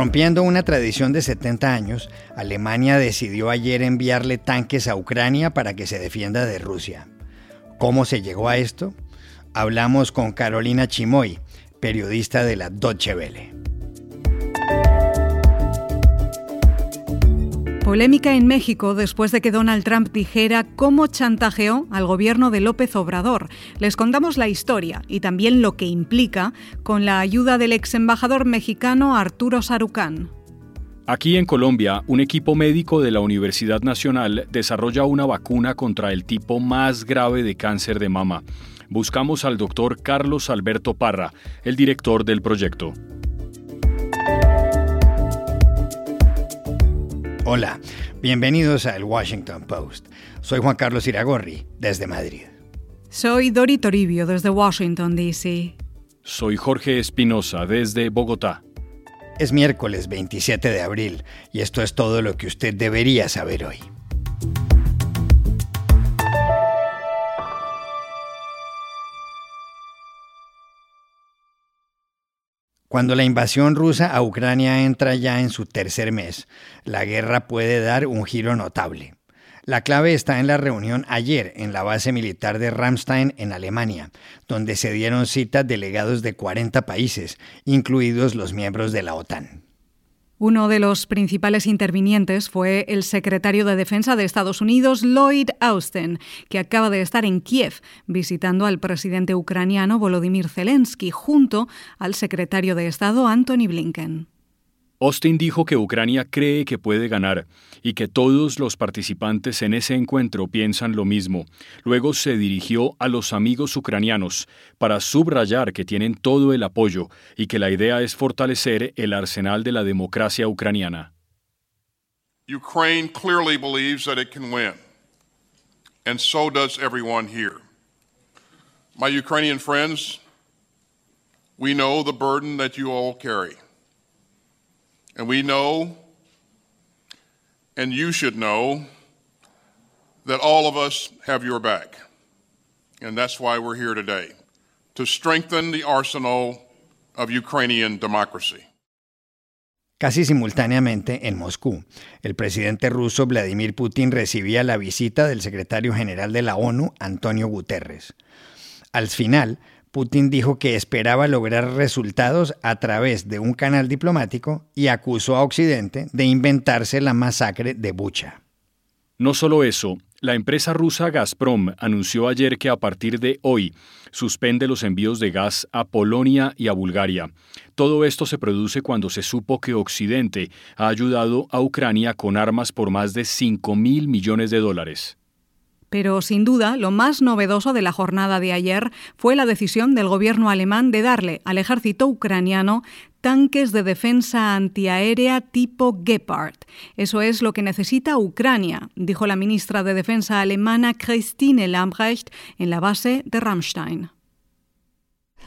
Rompiendo una tradición de 70 años, Alemania decidió ayer enviarle tanques a Ucrania para que se defienda de Rusia. ¿Cómo se llegó a esto? Hablamos con Carolina Chimoy, periodista de la Deutsche Welle. Polémica en México después de que Donald Trump dijera cómo chantajeó al gobierno de López Obrador. Les contamos la historia y también lo que implica con la ayuda del ex embajador mexicano Arturo Sarucán. Aquí en Colombia, un equipo médico de la Universidad Nacional desarrolla una vacuna contra el tipo más grave de cáncer de mama. Buscamos al doctor Carlos Alberto Parra, el director del proyecto. Hola, bienvenidos a El Washington Post. Soy Juan Carlos Iragorri, desde Madrid. Soy Dori Toribio, desde Washington, D.C. Soy Jorge Espinosa, desde Bogotá. Es miércoles 27 de abril y esto es todo lo que usted debería saber hoy. Cuando la invasión rusa a Ucrania entra ya en su tercer mes, la guerra puede dar un giro notable. La clave está en la reunión ayer en la base militar de Ramstein en Alemania, donde se dieron cita delegados de 40 países, incluidos los miembros de la OTAN. Uno de los principales intervinientes fue el secretario de Defensa de Estados Unidos, Lloyd Austin, que acaba de estar en Kiev visitando al presidente ucraniano Volodymyr Zelensky junto al secretario de Estado Antony Blinken. Austin dijo que Ucrania cree que puede ganar y que todos los participantes en ese encuentro piensan lo mismo. Luego se dirigió a los amigos ucranianos para subrayar que tienen todo el apoyo y que la idea es fortalecer el arsenal de la democracia ucraniana. Ukraine clearly believes that it can win, and so does everyone here. My Ukrainian friends, we know the burden that you all carry. And we know, and you should know, that all of us have your back. And that's why we're here today to strengthen the arsenal of Ukrainian democracy. Casi simultáneamente, en Moscú, el presidente ruso Vladimir Putin recibía la visita del secretario general de la ONU, Antonio Guterres. Al final, Putin dijo que esperaba lograr resultados a través de un canal diplomático y acusó a Occidente de inventarse la masacre de Bucha. No solo eso, la empresa rusa Gazprom anunció ayer que a partir de hoy suspende los envíos de gas a Polonia y a Bulgaria. Todo esto se produce cuando se supo que Occidente ha ayudado a Ucrania con armas por más de 5 mil millones de dólares. Pero sin duda, lo más novedoso de la jornada de ayer fue la decisión del gobierno alemán de darle al ejército ucraniano tanques de defensa antiaérea tipo Gepard. Eso es lo que necesita Ucrania, dijo la ministra de Defensa alemana Christine Lambrecht en la base de Ramstein.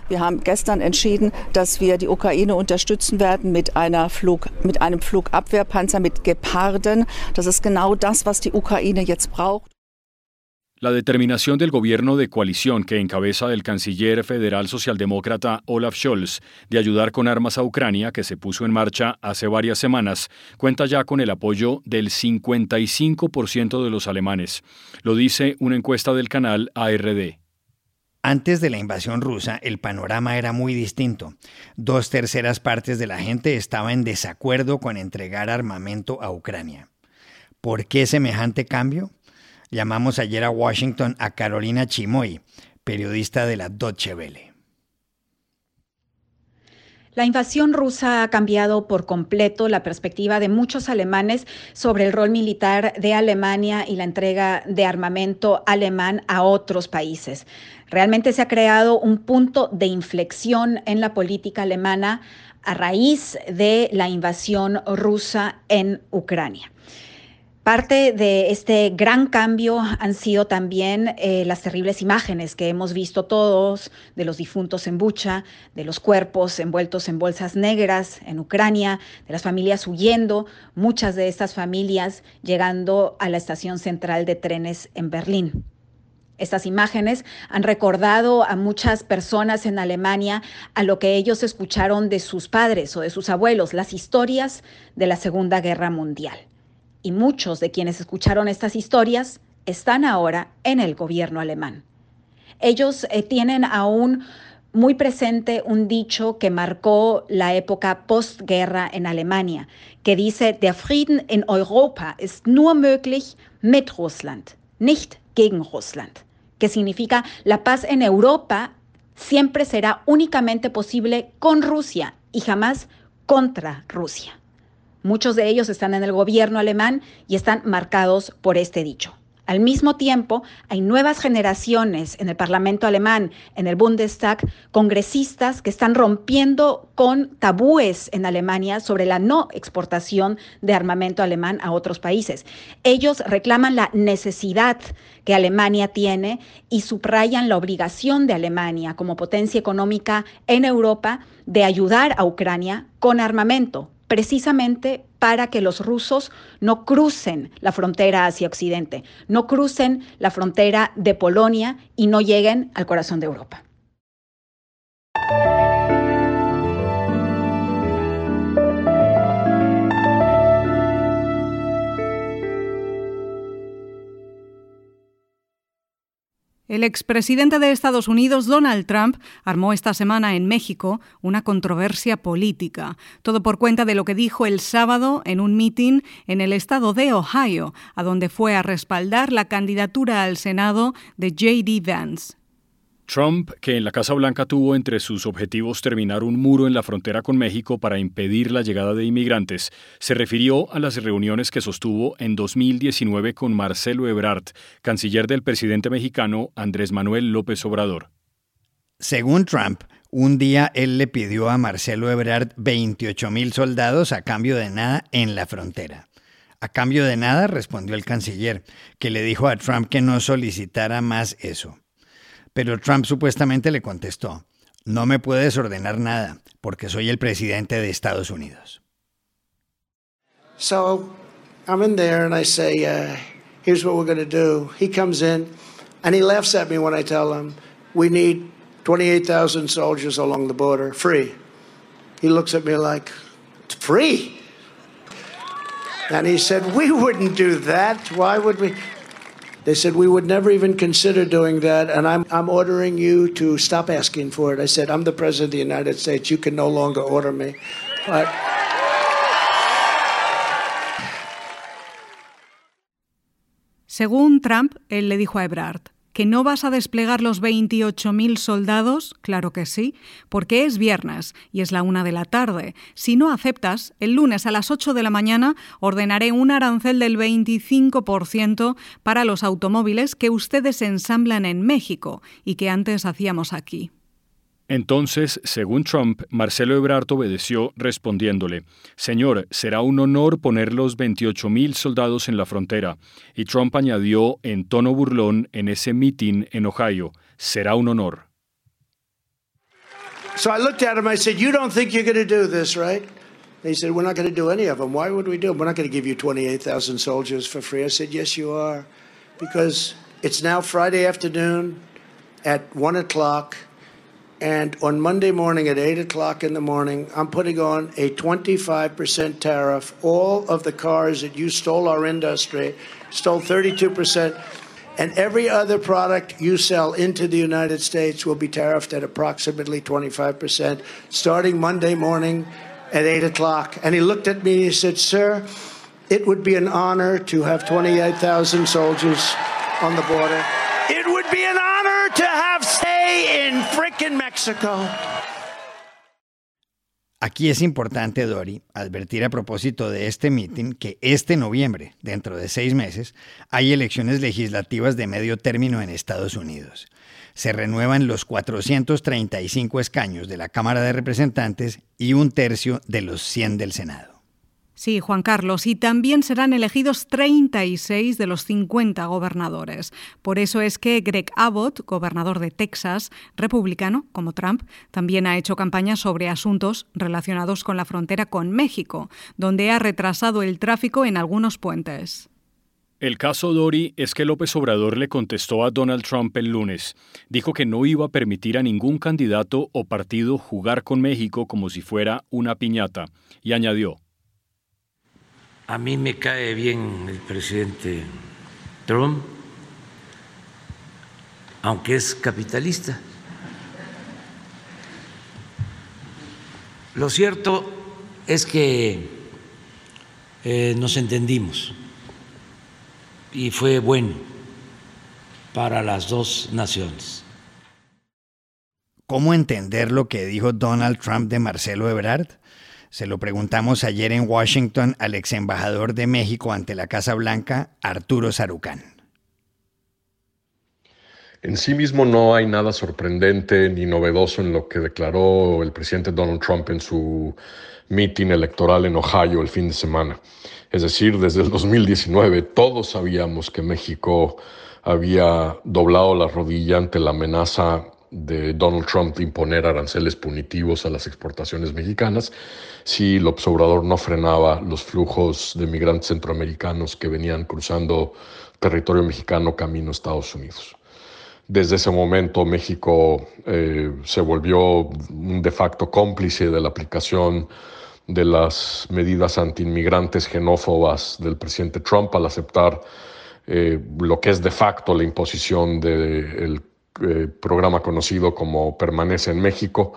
Wir haben gestern entschieden, dass wir die Ukraine unterstützen werden mit, einer Flug, mit einem Flugabwehrpanzer, mit Geparden. Das ist genau das, was die Ukraine jetzt braucht. La determinación del gobierno de coalición que encabeza el canciller federal socialdemócrata Olaf Scholz de ayudar con armas a Ucrania, que se puso en marcha hace varias semanas, cuenta ya con el apoyo del 55% de los alemanes. Lo dice una encuesta del canal ARD. Antes de la invasión rusa, el panorama era muy distinto. Dos terceras partes de la gente estaba en desacuerdo con entregar armamento a Ucrania. ¿Por qué semejante cambio? Llamamos ayer a Washington a Carolina Chimoy, periodista de la Deutsche Welle. La invasión rusa ha cambiado por completo la perspectiva de muchos alemanes sobre el rol militar de Alemania y la entrega de armamento alemán a otros países. Realmente se ha creado un punto de inflexión en la política alemana a raíz de la invasión rusa en Ucrania. Parte de este gran cambio han sido también eh, las terribles imágenes que hemos visto todos de los difuntos en Bucha, de los cuerpos envueltos en bolsas negras en Ucrania, de las familias huyendo, muchas de estas familias llegando a la estación central de trenes en Berlín. Estas imágenes han recordado a muchas personas en Alemania a lo que ellos escucharon de sus padres o de sus abuelos, las historias de la Segunda Guerra Mundial. Y muchos de quienes escucharon estas historias están ahora en el gobierno alemán. Ellos eh, tienen aún muy presente un dicho que marcó la época postguerra en Alemania, que dice, der Frieden in Europa ist nur möglich mit Russland, nicht gegen Russland, que significa la paz en Europa siempre será únicamente posible con Rusia y jamás contra Rusia. Muchos de ellos están en el gobierno alemán y están marcados por este dicho. Al mismo tiempo, hay nuevas generaciones en el Parlamento alemán, en el Bundestag, congresistas que están rompiendo con tabúes en Alemania sobre la no exportación de armamento alemán a otros países. Ellos reclaman la necesidad que Alemania tiene y subrayan la obligación de Alemania como potencia económica en Europa de ayudar a Ucrania con armamento, precisamente para que los rusos no crucen la frontera hacia Occidente, no crucen la frontera de Polonia y no lleguen al corazón de Europa. El expresidente de Estados Unidos, Donald Trump, armó esta semana en México una controversia política. Todo por cuenta de lo que dijo el sábado en un mitin en el estado de Ohio, a donde fue a respaldar la candidatura al Senado de J.D. Vance. Trump, que en la Casa Blanca tuvo entre sus objetivos terminar un muro en la frontera con México para impedir la llegada de inmigrantes, se refirió a las reuniones que sostuvo en 2019 con Marcelo Ebrard, canciller del presidente mexicano Andrés Manuel López Obrador. Según Trump, un día él le pidió a Marcelo Ebrard 28 mil soldados a cambio de nada en la frontera. A cambio de nada, respondió el canciller, que le dijo a Trump que no solicitara más eso. Pero Trump supuestamente le contestó, no me puedes ordenar nada, porque soy el presidente de Estados Unidos. So I'm in there and I say, uh, here's what we're going to do. He comes in and he laughs at me when I tell him, we need 28,000 soldiers along the border, free. He looks at me like, free? And he said, we wouldn't do that. Why would we? They said, We would never even consider doing that, and I'm, I'm ordering you to stop asking for it. I said, I'm the President of the United States. You can no longer order me. But. Según Trump, él le dijo a Ebrard, ¿Que no vas a desplegar los 28.000 soldados? Claro que sí, porque es viernes y es la una de la tarde. Si no aceptas, el lunes a las 8 de la mañana ordenaré un arancel del 25% para los automóviles que ustedes ensamblan en México y que antes hacíamos aquí. Entonces, según Trump, Marcelo Ebrard obedeció respondiéndole, Señor, será un honor poner los 28 mil soldados en la frontera. Y Trump añadió en tono burlón en ese meeting en Ohio, será un honor. So I looked at him, I said, you don't think you're going to do this, right? He said, we're not going to do any of them. Why would we do them? We're not going to give you 28,000 soldiers for free. I said, yes, you are. Because it's now Friday afternoon at 1 o'clock. And on Monday morning at 8 o'clock in the morning, I'm putting on a 25% tariff. All of the cars that you stole our industry, stole 32%. And every other product you sell into the United States will be tariffed at approximately 25%, starting Monday morning at 8 o'clock. And he looked at me and he said, Sir, it would be an honor to have 28,000 soldiers on the border. It would be an honor to have stay in frickin' Mexico. Aquí es importante, Dori, advertir a propósito de este mitin que este noviembre, dentro de seis meses, hay elecciones legislativas de medio término en Estados Unidos. Se renuevan los 435 escaños de la Cámara de Representantes y un tercio de los 100 del Senado. Sí, Juan Carlos, y también serán elegidos 36 de los 50 gobernadores. Por eso es que Greg Abbott, gobernador de Texas, republicano como Trump, también ha hecho campaña sobre asuntos relacionados con la frontera con México, donde ha retrasado el tráfico en algunos puentes. El caso Dori es que López Obrador le contestó a Donald Trump el lunes. Dijo que no iba a permitir a ningún candidato o partido jugar con México como si fuera una piñata. Y añadió. A mí me cae bien el presidente Trump, aunque es capitalista. Lo cierto es que eh, nos entendimos y fue bueno para las dos naciones. ¿Cómo entender lo que dijo Donald Trump de Marcelo Ebrard? Se lo preguntamos ayer en Washington al ex embajador de México ante la Casa Blanca, Arturo Sarucán. En sí mismo no hay nada sorprendente ni novedoso en lo que declaró el presidente Donald Trump en su meeting electoral en Ohio el fin de semana. Es decir, desde el 2019 todos sabíamos que México había doblado la rodilla ante la amenaza de Donald Trump de imponer aranceles punitivos a las exportaciones mexicanas si el observador no frenaba los flujos de migrantes centroamericanos que venían cruzando territorio mexicano camino a Estados Unidos. Desde ese momento México eh, se volvió un de facto cómplice de la aplicación de las medidas antiinmigrantes xenófobas del presidente Trump al aceptar eh, lo que es de facto la imposición del eh, programa conocido como Permanece en México,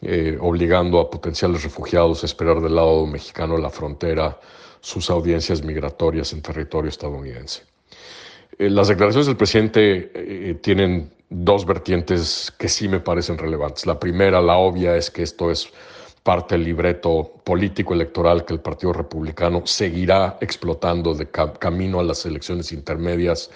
eh, obligando a potenciales refugiados a esperar del lado mexicano la frontera sus audiencias migratorias en territorio estadounidense. las declaraciones del presidente tienen dos vertientes que sí me parecen relevantes. La primera, la obvia, es que esto es parte del libreto político electoral que el Partido Republicano seguirá explotando de camino a las elecciones intermedias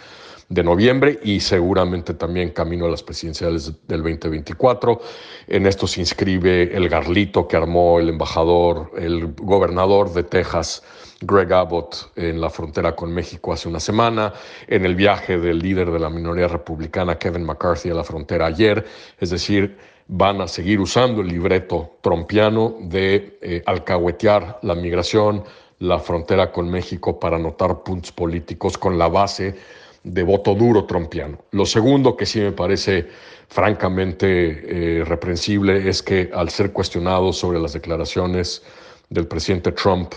de noviembre y seguramente también camino a las presidenciales del 2024. En esto se inscribe el garlito que armó el embajador, el gobernador de Texas, Greg Abbott, en la frontera con México hace una semana, en el viaje del líder de la minoría republicana, Kevin McCarthy, a la frontera ayer. Es decir, van a seguir usando el libreto trompiano de eh, alcahuetear la migración, la frontera con México para anotar puntos políticos con la base de voto duro trompiano. Lo segundo que sí me parece francamente eh, reprensible es que al ser cuestionado sobre las declaraciones del presidente Trump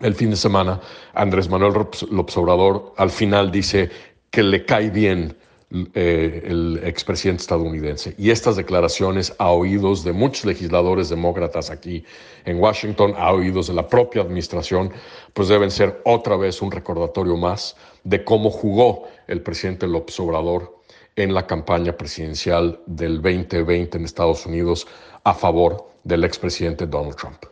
el fin de semana, Andrés Manuel López Obrador al final dice que le cae bien eh, el expresidente estadounidense. Y estas declaraciones a oídos de muchos legisladores demócratas aquí en Washington, a oídos de la propia administración, pues deben ser otra vez un recordatorio más de cómo jugó el presidente López Obrador en la campaña presidencial del 2020 en Estados Unidos a favor del expresidente Donald Trump.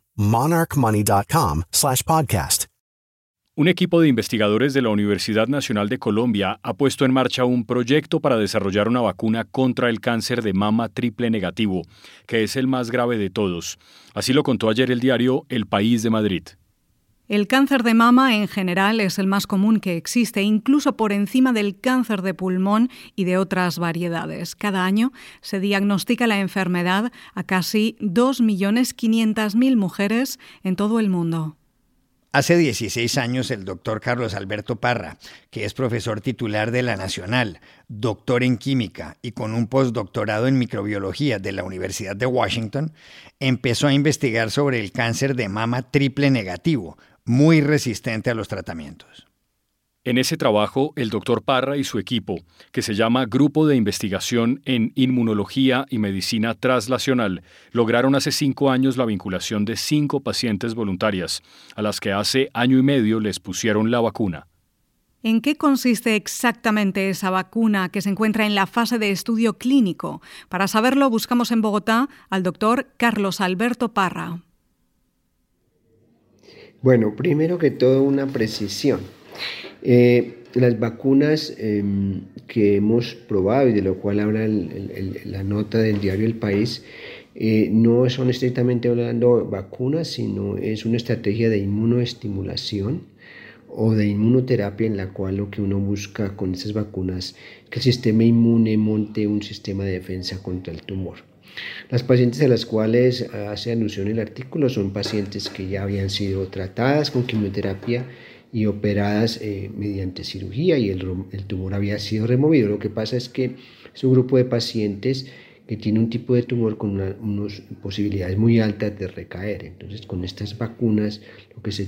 monarchmoney.com podcast. Un equipo de investigadores de la Universidad Nacional de Colombia ha puesto en marcha un proyecto para desarrollar una vacuna contra el cáncer de mama triple negativo, que es el más grave de todos. Así lo contó ayer el diario El País de Madrid. El cáncer de mama en general es el más común que existe, incluso por encima del cáncer de pulmón y de otras variedades. Cada año se diagnostica la enfermedad a casi 2.500.000 mujeres en todo el mundo. Hace 16 años el doctor Carlos Alberto Parra, que es profesor titular de la Nacional, doctor en química y con un postdoctorado en microbiología de la Universidad de Washington, empezó a investigar sobre el cáncer de mama triple negativo, muy resistente a los tratamientos. En ese trabajo, el doctor Parra y su equipo, que se llama Grupo de Investigación en Inmunología y Medicina Translacional, lograron hace cinco años la vinculación de cinco pacientes voluntarias, a las que hace año y medio les pusieron la vacuna. ¿En qué consiste exactamente esa vacuna que se encuentra en la fase de estudio clínico? Para saberlo, buscamos en Bogotá al doctor Carlos Alberto Parra. Bueno, primero que todo una precisión. Eh, las vacunas em, que hemos probado y de lo cual habla la nota del diario El País, eh, no son estrictamente hablando vacunas, sino es una estrategia de inmunoestimulación o de inmunoterapia en la cual lo que uno busca con esas vacunas que el sistema inmune monte un sistema de defensa contra el tumor. Las pacientes a las cuales hace alusión el artículo son pacientes que ya habían sido tratadas con quimioterapia y operadas eh, mediante cirugía y el, el, tumor había sido removido. Lo que pasa es que es un grupo de pacientes que tiene un tipo de tumor con unas posibilidades muy altas de recaer. Entonces, con estas vacunas, lo que se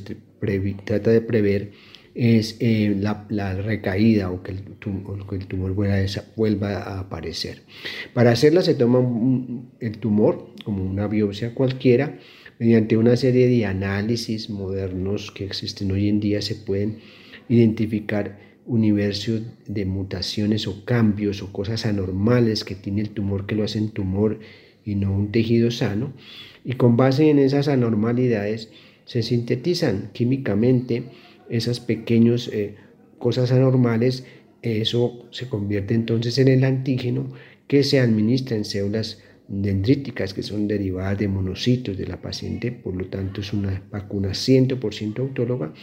trata de prever es eh, la, recaída o que el tumor, que el tumor vuelva, a, vuelva, a aparecer. Para hacerla se toma el tumor como una biopsia cualquiera Mediante una serie de análisis modernos que existen hoy en día se pueden identificar universos de mutaciones o cambios o cosas anormales que tiene el tumor que lo hacen tumor y no un tejido sano. Y con base en esas anormalidades se sintetizan químicamente esas pequeñas eh, cosas anormales. Eso se convierte entonces en el antígeno que se administra en células dendríticas que son derivadas de monocitos de la paciente, por lo tanto es una vacuna 100% autóloga,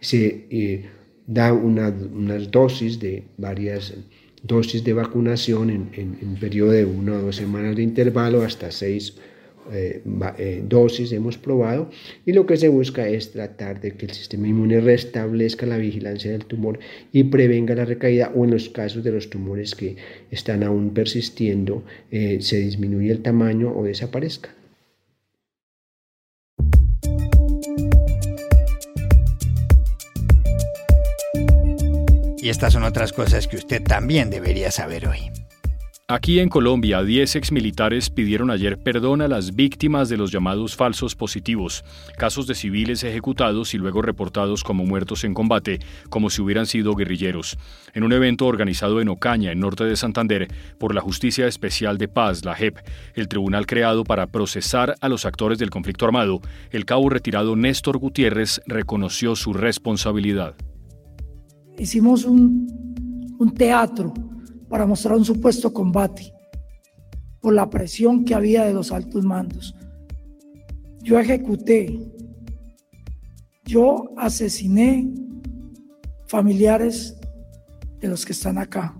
se eh, da una, unas dosis de varias dosis de vacunación en, en, en periodo de una o dos semanas de intervalo hasta seis eh, eh, dosis hemos probado y lo que se busca es tratar de que el sistema inmune restablezca la vigilancia del tumor y prevenga la recaída o en los casos de los tumores que están aún persistiendo eh, se disminuye el tamaño o desaparezca. Y estas son otras cosas que usted también debería saber hoy. Aquí en Colombia, 10 exmilitares pidieron ayer perdón a las víctimas de los llamados falsos positivos, casos de civiles ejecutados y luego reportados como muertos en combate, como si hubieran sido guerrilleros. En un evento organizado en Ocaña, en norte de Santander, por la Justicia Especial de Paz, la JEP, el tribunal creado para procesar a los actores del conflicto armado, el cabo retirado Néstor Gutiérrez reconoció su responsabilidad. Hicimos un, un teatro para mostrar un supuesto combate por la presión que había de los altos mandos. Yo ejecuté, yo asesiné familiares de los que están acá,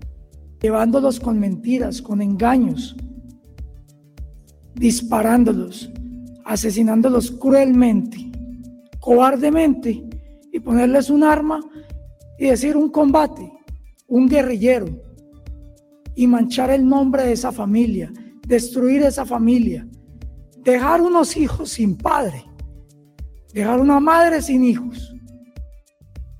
llevándolos con mentiras, con engaños, disparándolos, asesinándolos cruelmente, cobardemente, y ponerles un arma y decir un combate, un guerrillero y manchar el nombre de esa familia, destruir esa familia, dejar unos hijos sin padre, dejar una madre sin hijos.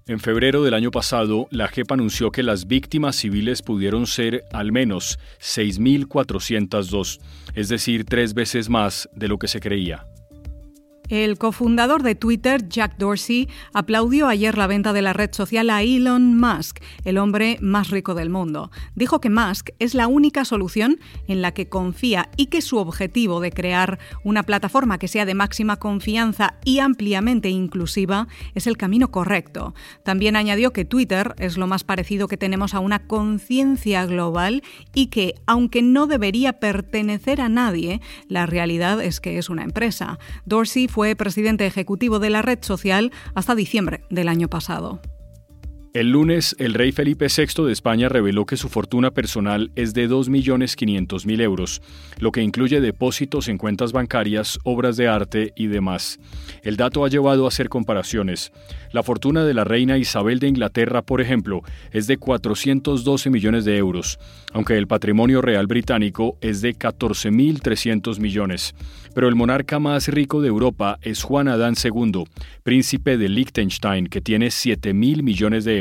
En febrero del año pasado, la JEP anunció que las víctimas civiles pudieron ser al menos 6.402, es decir, tres veces más de lo que se creía. El cofundador de Twitter, Jack Dorsey, aplaudió ayer la venta de la red social a Elon Musk, el hombre más rico del mundo. Dijo que Musk es la única solución en la que confía y que su objetivo de crear una plataforma que sea de máxima confianza y ampliamente inclusiva es el camino correcto. También añadió que Twitter es lo más parecido que tenemos a una conciencia global y que, aunque no debería pertenecer a nadie, la realidad es que es una empresa. Dorsey fue fue presidente ejecutivo de la red social hasta diciembre del año pasado. El lunes, el rey Felipe VI de España reveló que su fortuna personal es de 2.500.000 euros, lo que incluye depósitos en cuentas bancarias, obras de arte y demás. El dato ha llevado a hacer comparaciones. La fortuna de la reina Isabel de Inglaterra, por ejemplo, es de 412 millones de euros, aunque el patrimonio real británico es de 14.300 millones. Pero el monarca más rico de Europa es Juan Adán II, príncipe de Liechtenstein, que tiene 7.000 millones de